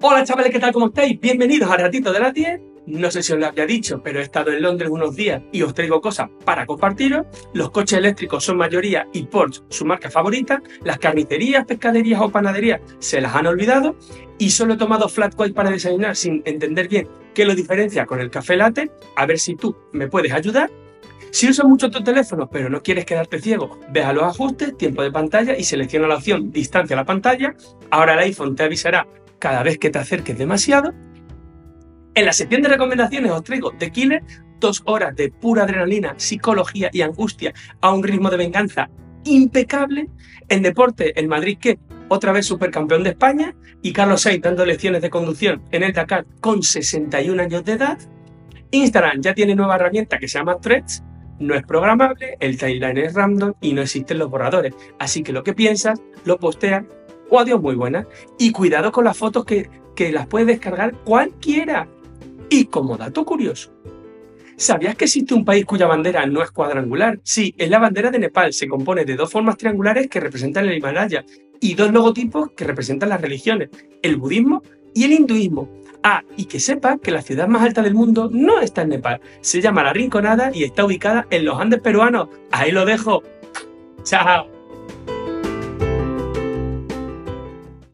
Hola chavales, ¿qué tal? ¿Cómo estáis? Bienvenidos a Ratito de la 10. No sé si os lo había dicho, pero he estado en Londres unos días y os traigo cosas para compartiros. Los coches eléctricos son mayoría y Porsche su marca favorita. Las carnicerías, pescaderías o panaderías se las han olvidado. Y solo he tomado flat white para desayunar sin entender bien qué lo diferencia con el café latte. A ver si tú me puedes ayudar. Si usas mucho tu teléfono pero no quieres quedarte ciego, ve a los ajustes, tiempo de pantalla y selecciona la opción distancia a la pantalla. Ahora el iPhone te avisará cada vez que te acerques demasiado. En la sección de recomendaciones os traigo The Killer, dos horas de pura adrenalina, psicología y angustia a un ritmo de venganza impecable. En deporte, el Madrid que otra vez supercampeón de España y Carlos Sainz dando lecciones de conducción en el Dakar con 61 años de edad. Instagram ya tiene nueva herramienta que se llama Threads. No es programable, el timeline es random y no existen los borradores. Así que lo que piensas, lo posteas o adiós muy buena. Y cuidado con las fotos que, que las puede descargar cualquiera. Y como dato curioso, ¿sabías que existe un país cuya bandera no es cuadrangular? Sí, es la bandera de Nepal. Se compone de dos formas triangulares que representan el Himalaya y dos logotipos que representan las religiones, el budismo y el hinduismo. Ah, y que sepa que la ciudad más alta del mundo no está en Nepal, se llama La Rinconada y está ubicada en los Andes peruanos. Ahí lo dejo. Chao.